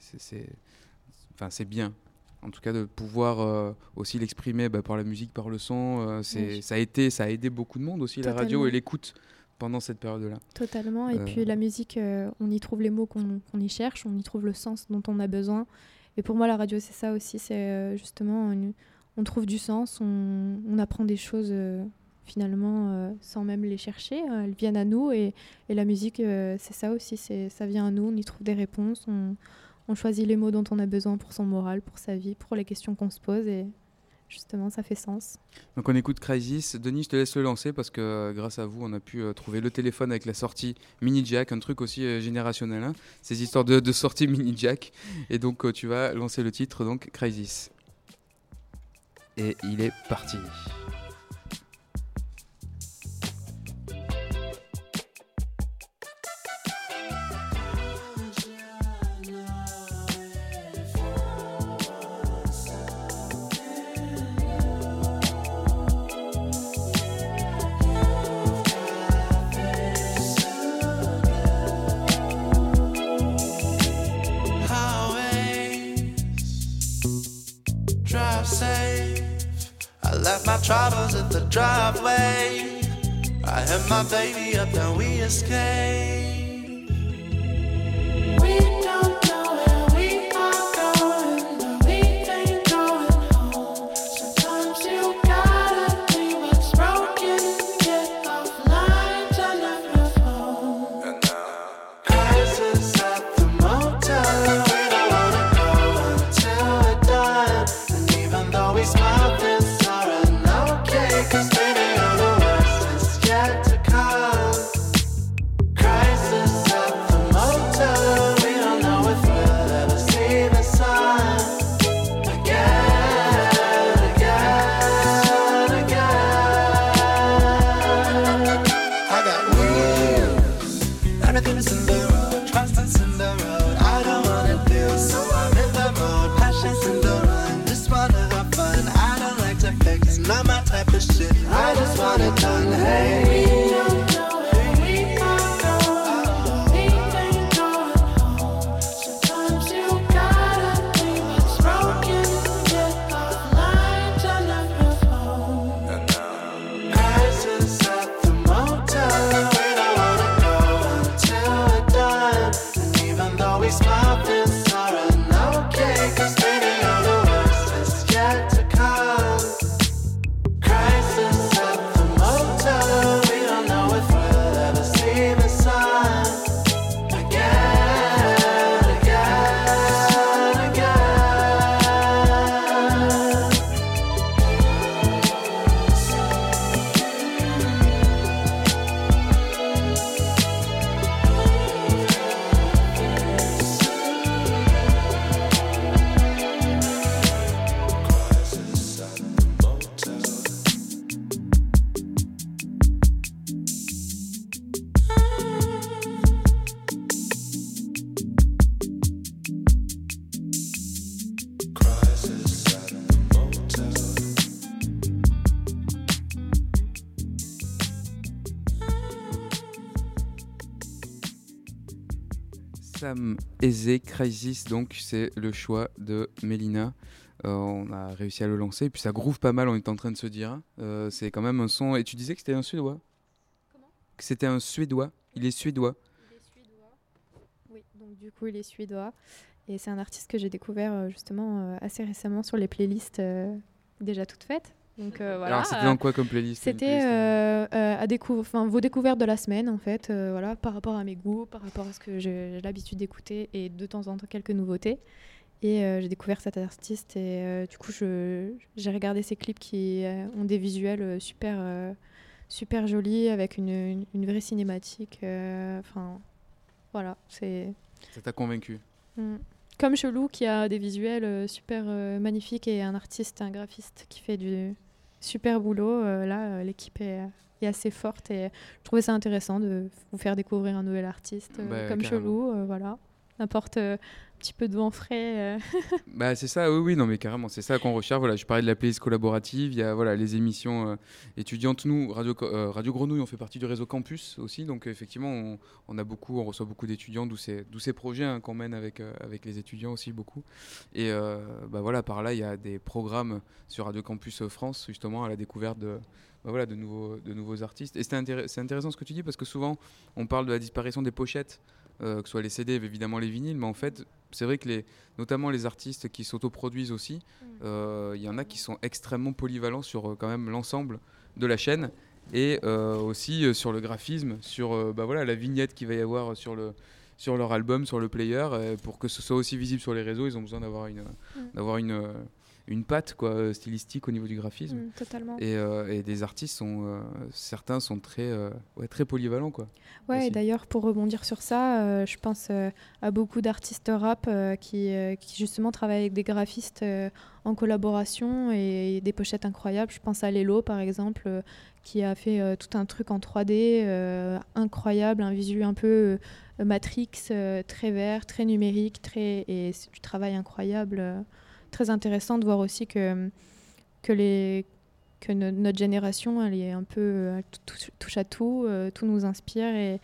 enfin, bien en tout cas de pouvoir aussi l'exprimer bah, par la musique, par le son. c'est ça a été, ça a aidé beaucoup de monde aussi, la radio et l'écoute pendant cette période-là. Totalement. Et puis la musique, on y trouve les mots qu'on y cherche, on y trouve le sens dont on a besoin. Et pour moi, la radio, c'est ça aussi. C'est euh, justement, on trouve du sens, on, apprend des choses euh, finalement euh, sans même les chercher. elles viennent à nous et, la musique, c'est ça aussi. Ça vient à nous, on y trouve des réponses, on, on, choisit les mots dont on a besoin pour son moral, pour sa vie, pour les questions qu'on se pose. Et justement, ça fait sens. Donc on écoute Crisis. Denis, je te laisse le lancer parce que euh, grâce à vous, on a pu euh, trouver le téléphone avec la sortie mini jack, un truc aussi euh, générationnel, hein. ces histoires de, de sortie mini jack. Et donc tu vas lancer le titre, donc Crisis. Et il est parti. My baby up and we escape. Crisis, donc c'est le choix de Mélina. Euh, on a réussi à le lancer, puis ça groove pas mal, on est en train de se dire. Euh, c'est quand même un son. Et tu disais que c'était un suédois Comment? Que c'était un suédois. Il est suédois. Il est suédois. Oui, donc du coup, il est suédois. Et c'est un artiste que j'ai découvert euh, justement assez récemment sur les playlists déjà toutes faites. Donc voilà. Alors c'était dans quoi comme playlist C'était à enfin, vos découvertes de la semaine en fait, voilà, par rapport à mes goûts, par rapport à ce que j'ai l'habitude d'écouter et de temps en temps quelques nouveautés. Et euh, j'ai découvert cet artiste et euh, du coup j'ai regardé ses clips qui euh, ont des visuels super, super jolis avec une, une, vraie cinématique. Enfin voilà, c'est... Ça t'a convaincu? Mm. Comme Chelou qui a des visuels super magnifiques et un artiste, un graphiste qui fait du super boulot. là, l'équipe est, est, assez forte et je trouvais ça intéressant de vous faire découvrir un nouvel artiste bah, comme Chelou. voilà, n'importe petit peu de vent frais. Euh. bah, c'est ça, oui, oui, non, mais carrément, c'est ça qu'on recherche. Voilà, je parlais de la playlist collaborative, il y a voilà, les émissions euh, étudiantes. Nous, Radio, euh, Radio Grenouille, on fait partie du réseau campus aussi, donc effectivement, on, a beaucoup, on reçoit beaucoup d'étudiants, d'où ces, ces projets hein, qu'on mène avec, avec les étudiants aussi beaucoup. Et bah, voilà, par là, il y a des programmes sur Radio Campus France, justement, à la découverte de, bah, voilà, de, nouveaux, de nouveaux artistes. Et c'est intéressant ce que tu dis, parce que souvent, on parle de la disparition des pochettes. Que ce soit les CD, évidemment les vinyles, mais en fait, c'est vrai que les, notamment les artistes qui s'autoproduisent aussi, mm. euh, il y en a qui sont extrêmement polyvalents sur euh, quand même l'ensemble de la chaîne et euh, aussi sur le graphisme, sur bah voilà, la vignette qu'il va y avoir sur, le, sur leur album, sur le player. pour que ce soit aussi visible sur les réseaux, ils ont besoin d'avoir une, mm. d'avoir une, une patte quoi, euh, stylistique au niveau du graphisme. Mm, totalement. Et, euh, et, des artistes, sont, euh, certains sont très, ouais, très polyvalents. Quoi, ouais, et d'ailleurs, pour rebondir sur ça, je pense à beaucoup d'artistes rap qui, qui, justement travaillent avec des graphistes en collaboration et, des pochettes incroyables. Je pense à Lelo, par exemple, qui a fait tout un truc en 3D incroyable, un visuel un peu Matrix, très vert, très numérique, très, et c'est du travail incroyable très intéressant de voir aussi que, que, les, que notre génération, elle est un peu touche à tout, euh, tout nous inspire et,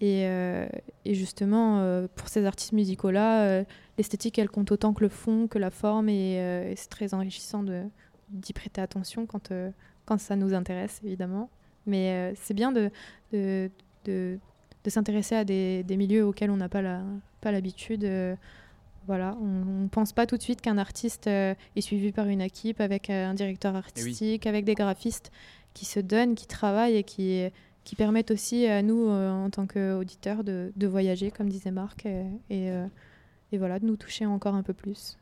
et, euh, justement, euh, pour ces artistes musicaux-là, l'esthétique, elle compte autant que le fond, que la forme, et, c'est très enrichissant d'y prêter attention quand, quand ça nous intéresse, évidemment. Mais c'est bien de, de, de, s'intéresser à des, milieux auxquels on n'a pas l'habitude. Pas voilà, on ne pense pas tout de suite qu'un artiste euh, est suivi par une équipe avec euh, un directeur eh artistique, avec des graphistes qui se donnent, qui travaillent et qui, qui permettent aussi à nous, euh, en tant qu'auditeurs, de, de, voyager, comme disait Marc, et, et, voilà, de nous toucher encore un peu plus.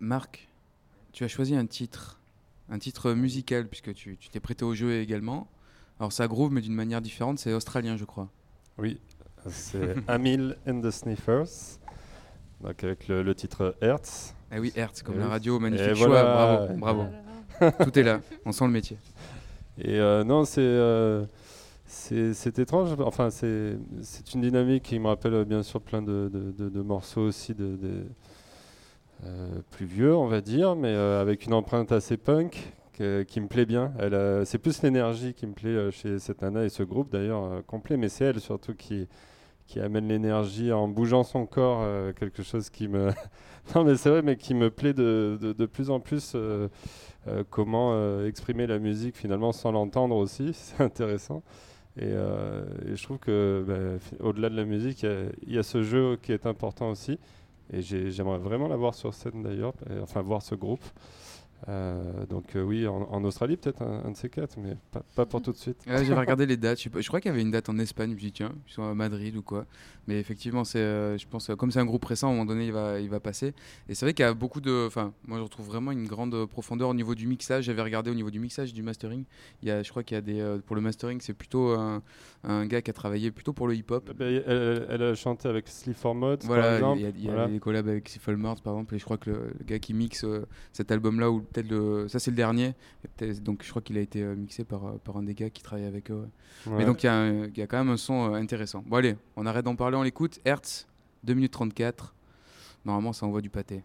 Marc, tu as choisi un titre, un titre musical, puisque tu t'es prêté au jeu également. Alors ça groove, mais d'une manière différente, c'est australien, je crois. Oui, c'est Amil and the Sniffers. Donc avec le, titre Hertz. Ah oui, Hertz, comme la radio, magnifique choix, bravo, bravo. Tout est là, on sent le métier. Et euh, non, c'est euh, c'est étrange. Enfin, c'est une dynamique qui me rappelle bien sûr plein de, de, de morceaux aussi de, euh, plus vieux, on va dire, mais avec une empreinte assez punk qui me plaît bien. C'est plus l'énergie qui me plaît chez cette nana et ce groupe d'ailleurs complet, mais c'est elle surtout qui qui amène l'énergie en bougeant son corps, euh, quelque chose qui me... non mais c'est vrai, mais qui me plaît de, de, plus en plus euh, euh, comment exprimer la musique finalement sans l'entendre aussi, c'est intéressant. Et, je trouve que bah, au-delà de la musique, il y, y, a ce jeu qui est important aussi. Et j'aimerais vraiment la voir sur scène d'ailleurs, enfin voir ce groupe. Euh, donc euh, oui, en, Australie peut-être un, de ces quatre, mais pas, pour tout de suite. J'avais regardé les dates. Je, crois qu'il y avait une date en Espagne. Je me dis tiens, ils sont à Madrid ou quoi. Mais effectivement, c'est, euh, je pense, comme c'est un groupe récent, à un moment donné, il va, il va passer. Et c'est vrai qu'il y a beaucoup de, enfin, moi je retrouve vraiment une grande profondeur au niveau du mixage. J'avais regardé au niveau du mixage, du mastering. Il y a, je crois qu'il y a des, pour le mastering, c'est plutôt un, un, gars qui a travaillé plutôt pour le hip-hop. Bah, elle, a chanté avec Sleep for Mode, voilà, par exemple. Il y a, des collabs avec Mode, par exemple. Et je crois que le, gars qui mixe cet album-là ou peut-être le, ça c'est le dernier. Donc je crois qu'il a été euh, mixé par, euh, par un des gars qui travaille avec eux. Mais donc il y, y, a quand même un son euh, intéressant. Bon allez, on arrête d'en parler, on l'écoute. Hertz, 2 minutes 34. Normalement ça envoie du pâté.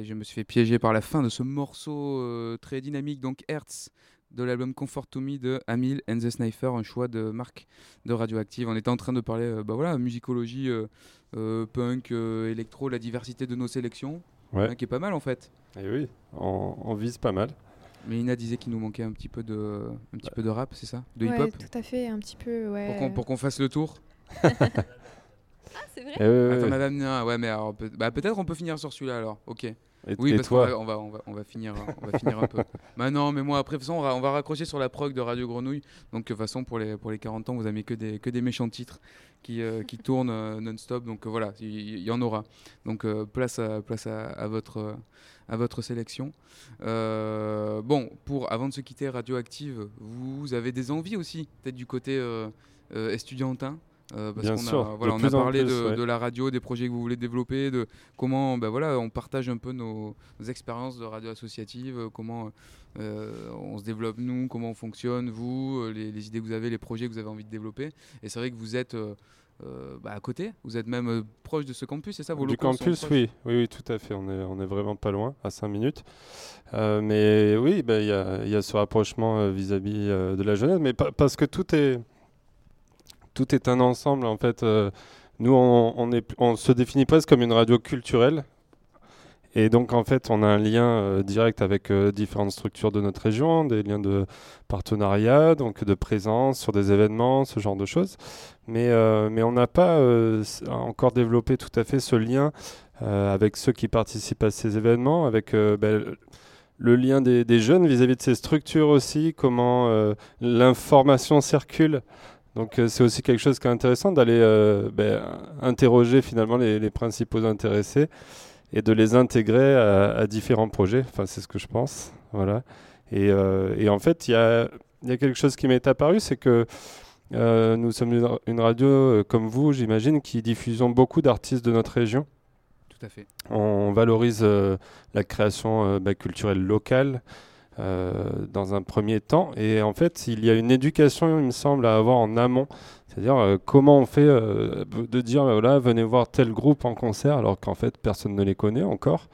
Et je me suis fait piéger par la fin de ce morceau euh, très dynamique, donc Hertz, de l'album Comfort to Me de Amil and the Sniper, un choix de marque de Radioactive. On était en train de parler, euh, bah voilà, musicologie, euh, euh, punk, euh, électro, la diversité de nos sélections, Ouais. hein, qui est pas mal en fait. Et oui, on, on vise pas mal. Mais Ina disait qu'il nous manquait un petit peu de, un petit peu de rap, c'est ça? De Ouais, hip-hop tout à fait, un petit peu, ouais. Pour qu'on pour qu'on fasse le tour? Ah, c'est vrai? Ouais, Attends, ouais. madame Nia, ouais, mais alors, peut- bah, peut-être on peut finir sur celui-là alors, ok. Et, Oui, et parce toi on va, on va, on va finir, on va finir un peu. Bah non, mais moi après, de toute façon, on va, on va raccrocher sur la prog de Radio Grenouille. Donc de toute façon, pour les, pour les 40 ans, vous avez que des, que des méchants titres qui, euh, qui tournent euh, non-stop. Donc euh, voilà, il y, en aura. Donc place, à, place à, à votre, à votre sélection. Bon, pour avant de se quitter Radioactive, vous avez des envies aussi, peut-être du côté estudiantin? Euh, parce Bien qu'on sûr, a, de voilà, on a parlé plus, de, ouais. de la radio, des projets que vous voulez développer, de comment ben voilà, on partage un peu nos, nos expériences de radio associative, euh, comment euh, on se développe nous, comment on fonctionne, vous, les, les idées que vous avez, les projets que vous avez envie de développer. Et c'est vrai que vous êtes euh, euh, bah, à côté, vous êtes même euh, proche de ce campus, c'est ça vos Du campus, oui. oui, oui, tout à fait. On est, on est vraiment pas loin, à 5 minutes. Euh, mais oui, bah, il y, a, il y a ce rapprochement vis-à-vis de la jeunesse, mais pa- parce que tout est, tout est un ensemble. En fait, Euh, nous, on, se définit presque comme une radio culturelle. Et donc, en fait, on a un lien euh, direct avec euh, différentes structures de notre région, des liens de partenariat, donc de présence sur des événements, ce genre de choses. Mais, mais on n'a pas encore développé tout à fait ce lien avec ceux qui participent à ces événements, avec ben, le- lien des, jeunes vis-à-vis de ces structures aussi, comment l'information circule. Donc euh, c'est aussi quelque chose qui est intéressant d'aller euh, ben, interroger finalement les, les principaux intéressés et de les intégrer à, à différents projets. Enfin, c'est ce que je pense. Voilà. Et, euh, et en fait, il y a, il y a quelque chose qui m'est apparu, c'est que nous sommes une, une radio comme vous, j'imagine, qui diffusons beaucoup d'artistes de notre région. Tout à fait. On valorise la création bah, culturelle locale dans un premier temps. Et en fait, il y a une éducation, il me semble, à avoir en amont. C'est-à-dire euh, comment on fait euh, de dire, bah, voilà, venez voir tel groupe en concert, alors qu'en fait, personne ne les connaît encore.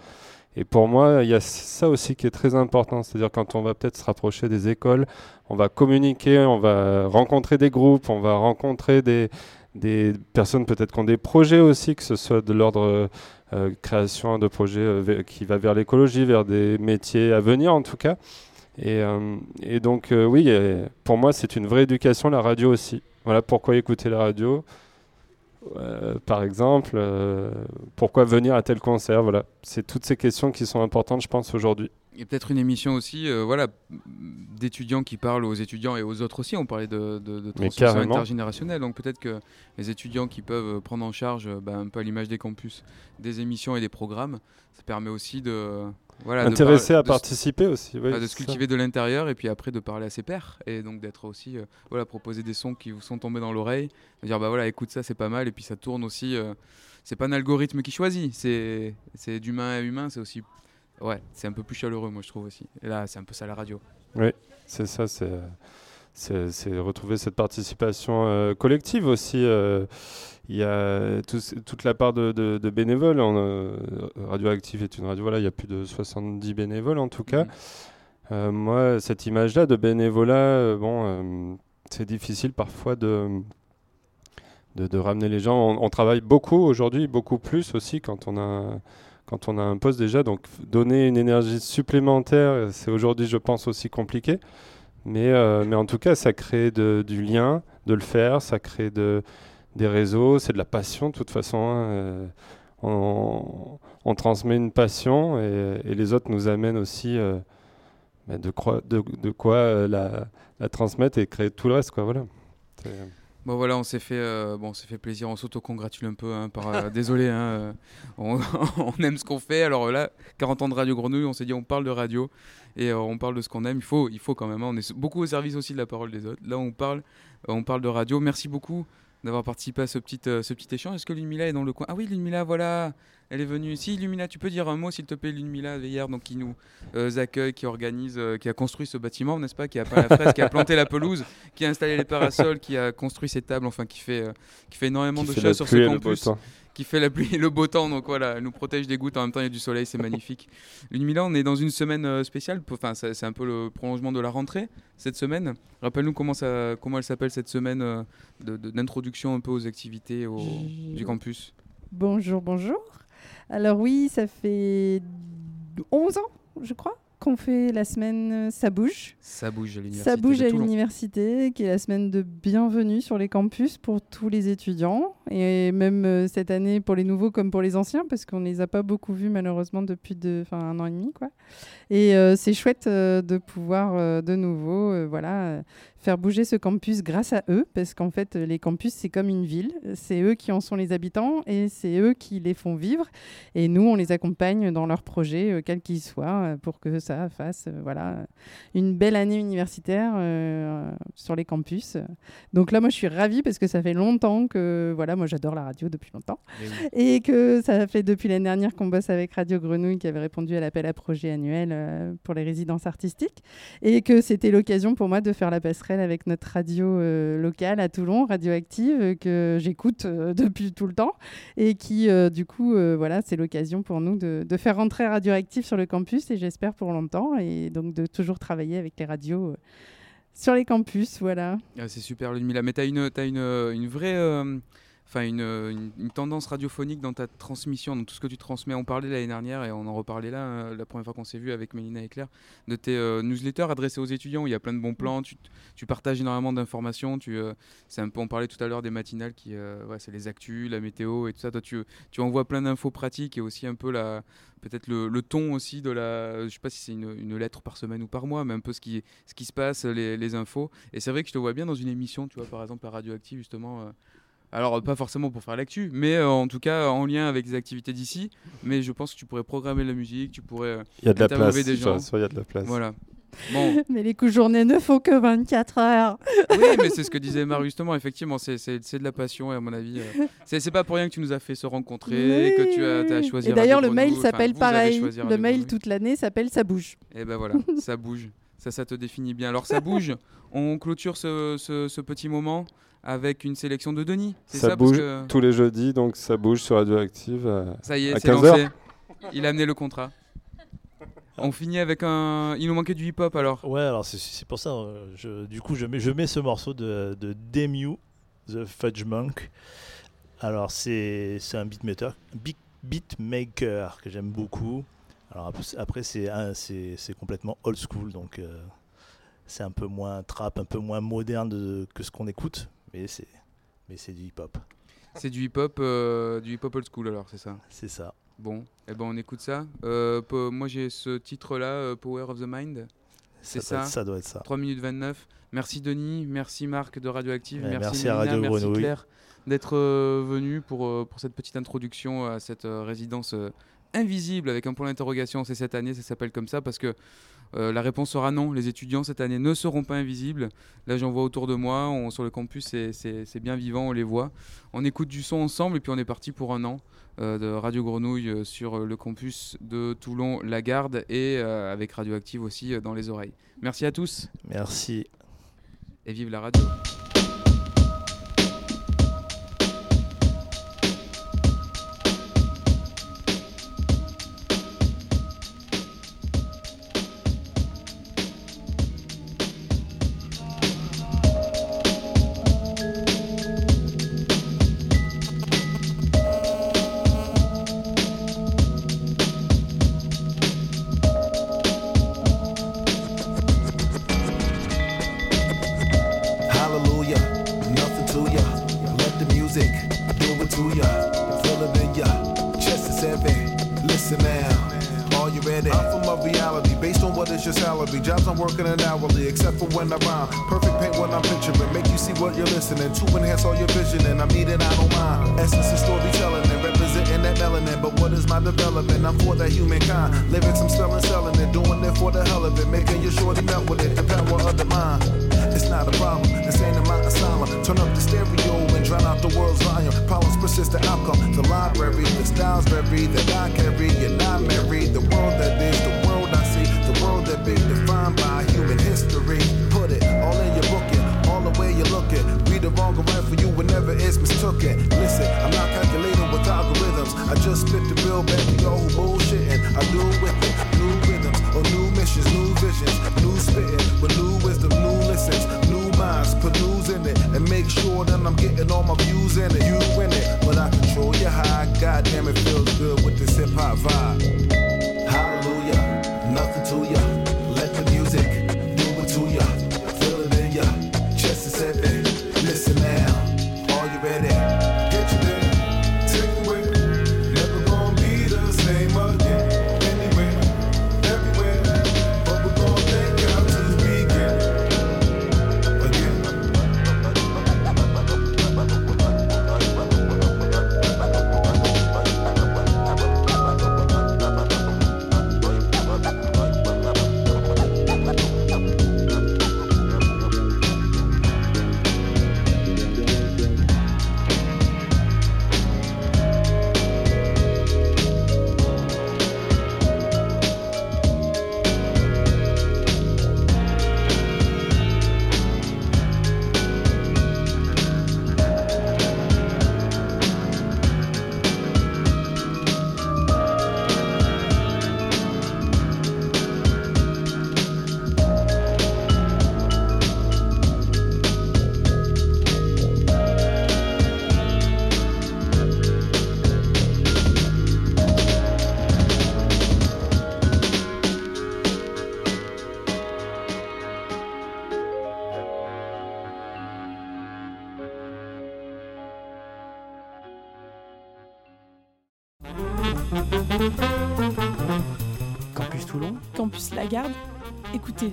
Et pour moi, il y a ça aussi qui est très important. C'est-à-dire quand on va peut-être se rapprocher des écoles, on va communiquer, on va rencontrer des groupes, on va rencontrer des, personnes peut-être qui ont des projets aussi, que ce soit de l'ordre euh, euh, création de projets euh, qui va vers l'écologie, vers des métiers à venir en tout cas. Et, euh, et donc euh, oui, euh, pour moi c'est une vraie éducation la radio aussi. Voilà pourquoi écouter la radio. Euh, par exemple, euh, pourquoi venir à tel concert Voilà, c'est toutes ces questions qui sont importantes, je pense, aujourd'hui. Et peut-être une émission aussi, euh, voilà, d'étudiants qui parlent aux étudiants et aux autres aussi. On parlait de, de, de transmission intergénérationnelle, donc peut-être que les étudiants qui peuvent prendre en charge, euh, bah, un peu à l'image des campus, des émissions et des programmes, ça permet aussi de voilà, parler- à participer aussi. oui, bah, de se ça. cultiver de l'intérieur et puis après de parler à ses pairs et donc d'être aussi euh, voilà proposer des sons qui vous sont tombés dans l'oreille de dire bah voilà écoute ça c'est pas mal et puis ça tourne aussi euh, c'est pas un algorithme qui choisit c'est d'humain à humain c'est aussi ouais c'est un peu plus chaleureux moi je trouve aussi et là c'est un peu ça la radio C'est ça, c'est, c'est, retrouver cette participation euh, collective aussi. euh, Il y a toute la part de, de- de bénévoles. On, euh, Radioactive est une radio, voilà, il y a plus de 70 bénévoles en tout cas. Mhm. Moi, cette image-là de bénévolat, bon, c'est difficile parfois de, de, de ramener les gens. On, on travaille beaucoup aujourd'hui, beaucoup plus aussi quand on a, quand on a un poste déjà. Donc, donner une énergie supplémentaire, c'est aujourd'hui, je pense, aussi compliqué. Mais, euh, mais en tout cas, ça crée du lien de le faire, ça crée de, des réseaux, c'est de la passion de toute façon. hein, euh, on, transmet une passion et, les autres nous amènent aussi euh, bah, de, quoi la, transmettre et créer tout le reste. Voilà. Bon voilà, on s'est fait, euh, on s'est fait plaisir, on s'auto-congratule un peu. hein, euh, désolé, hein, euh, on, aime ce qu'on fait. Alors là, 40 ans de Radio Grenouille, on s'est dit on parle de radio et on parle de ce qu'on aime. Il faut, il faut quand même. hein, on est beaucoup au service aussi de la parole des autres. Là, on parle, on parle de radio. Merci beaucoup d'avoir participé à ce petit, euh, ce petit échange. Est-ce que Lumila est dans le coin? Ah oui, Lumila, voilà. Elle est venue ici. Lumila, tu peux dire un mot, s'il te plaît, Lumila, hier, donc qui nous euh, accueille, qui organise, euh, qui a construit ce bâtiment, n'est-ce pas? Qui a peint la fraise, qui a planté la pelouse, qui a installé les parasols, qui a construit ces tables, enfin, qui fait, qui fait énormément qui de fait choses sur ce campus. Qui fait la pluie et le beau temps. Donc voilà, elle nous protège des gouttes. En même temps, il y a du soleil, c'est magnifique. Lunimila, on est dans une semaine spéciale. Enfin, c'est un peu le prolongement de la rentrée cette semaine. Rappelle-nous comment, ça, comment elle s'appelle cette semaine d'introduction un peu aux activités du campus? Bonjour, bonjour. Alors oui, ça fait 11 ans, je crois, qu'on fait la semaine Ça bouge. Ça bouge à l'université. Ça bouge à l'université, qui est la semaine de bienvenue sur les campus pour tous les étudiants. Et même euh, cette année pour les nouveaux comme pour les anciens, parce qu'on ne les a pas beaucoup vus malheureusement depuis de, un an et demi. Quoi. Et euh, c'est chouette euh, de pouvoir de nouveau voilà, faire bouger ce campus grâce à eux, parce qu'en fait, les campus, c'est comme une ville. C'est eux qui en sont les habitants et c'est eux qui les font vivre. Et nous, on les accompagne dans leurs projets, euh, quels qu'ils soient, euh, pour que ça fasse euh, voilà, une belle année universitaire sur les campus. Donc là, moi, je suis ravie parce que ça fait longtemps que, voilà, moi, j'adore la radio depuis longtemps. Et, et, que ça fait depuis l'année dernière qu'on bosse avec Radio Grenouille, qui avait répondu à l'appel à projet annuel pour les résidences artistiques. Et que c'était l'occasion pour moi de faire la passerelle avec notre radio euh, locale à Toulon, Radioactive, euh, que j'écoute euh, depuis tout le temps et qui, du coup, voilà, c'est l'occasion pour nous de, de, faire rentrer Radioactive sur le campus et j'espère pour et donc de toujours travailler avec les radios sur les campus, voilà. Ah, c'est super, Ludmilla. Mais tu as une, une, une vraie enfin une, une, tendance radiophonique dans ta transmission, dans tout ce que tu transmets. On parlait l'année dernière et on en reparlait là, euh, la première fois qu'on s'est vu avec Mélina et Claire, de tes euh, newsletters adressés aux étudiants il y a plein de bons plans, tu, partages énormément d'informations. Tu, euh, on parlait tout à l'heure des matinales qui, ouais, c'est les actus, la météo et tout ça. Toi, tu, envoies plein d'infos pratiques et aussi un peu la, peut-être le, ton aussi de la, je sais pas si c'est une, lettre par semaine ou par mois, mais un peu ce qui, se passe, les, infos. Et c'est vrai que je te vois bien dans une émission, tu vois, par exemple la Radioactive justement alors, pas forcément pour faire l'actu, mais euh, en tout cas en lien avec des activités d'ici. Mais je pense que tu pourrais programmer la musique, tu pourrais. Euh, il y a de la place. Des gens. il y a de la place. Voilà. Bon. mais les coups de journée ne font que 24 heures. oui, mais c'est ce que disait Marie justement. Effectivement, c'est de la passion et à mon avis, euh, c'est pas pour rien que tu nous as fait se rencontrer, que tu as, choisi. Et d'ailleurs, le mail s'appelle pareil. Le mail toute l'année s'appelle Ça bouge. Et eh ben voilà, ça bouge. Ça, ça te définit bien. Alors ça bouge. On clôture ce, ce, ce petit moment avec une sélection de Denis. Ça, ça, bouge tous les jeudis, donc ça bouge sur Radioactive. À, ça y est, c'est lancé. Il a amené le contrat. On finit avec un. Il nous manquait du hip-hop alors. Ouais, alors c'est pour ça. Euh, je, du coup, je mets, je mets ce morceau de, de Demu, The Fudge Monk. Alors, c'est un beatmaker, beat, beatmaker que j'aime beaucoup. Alors, après, c'est complètement old school, donc euh, c'est un peu moins trap, un peu moins moderne que ce qu'on écoute mais c'est mais c'est du hip hop. C'est du hip hop, euh, du hip hop old school alors, c'est ça? C'est ça. Bon, et eh ben on écoute ça. Euh, moi j'ai ce titre là, euh, Power of the Mind. C'est ça, ça. doit être ça. 3 minutes 29. Merci Denis, merci Marc de Radioactive, merci, merci à Radio merci Claire d'être venu pour, pour cette petite introduction à cette résidence invisible avec un point d'interrogation. C'est cette année, ça s'appelle comme ça parce que euh, la réponse sera non. Les étudiants cette année ne seront pas invisibles. Là, j'en vois autour de moi. sur le campus, c'est bien vivant, on les voit. On écoute du son ensemble et puis on est parti pour un an euh, de Radio Grenouille euh, sur le campus de Toulon-Lagarde et avec Radioactive aussi dans les oreilles. Merci à tous. Merci. Et vive la radio.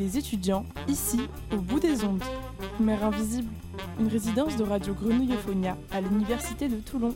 les étudiants, ici, au bout des ondes. Mère Invisible, une résidence de Radio Grenouille à l'Université de Toulon.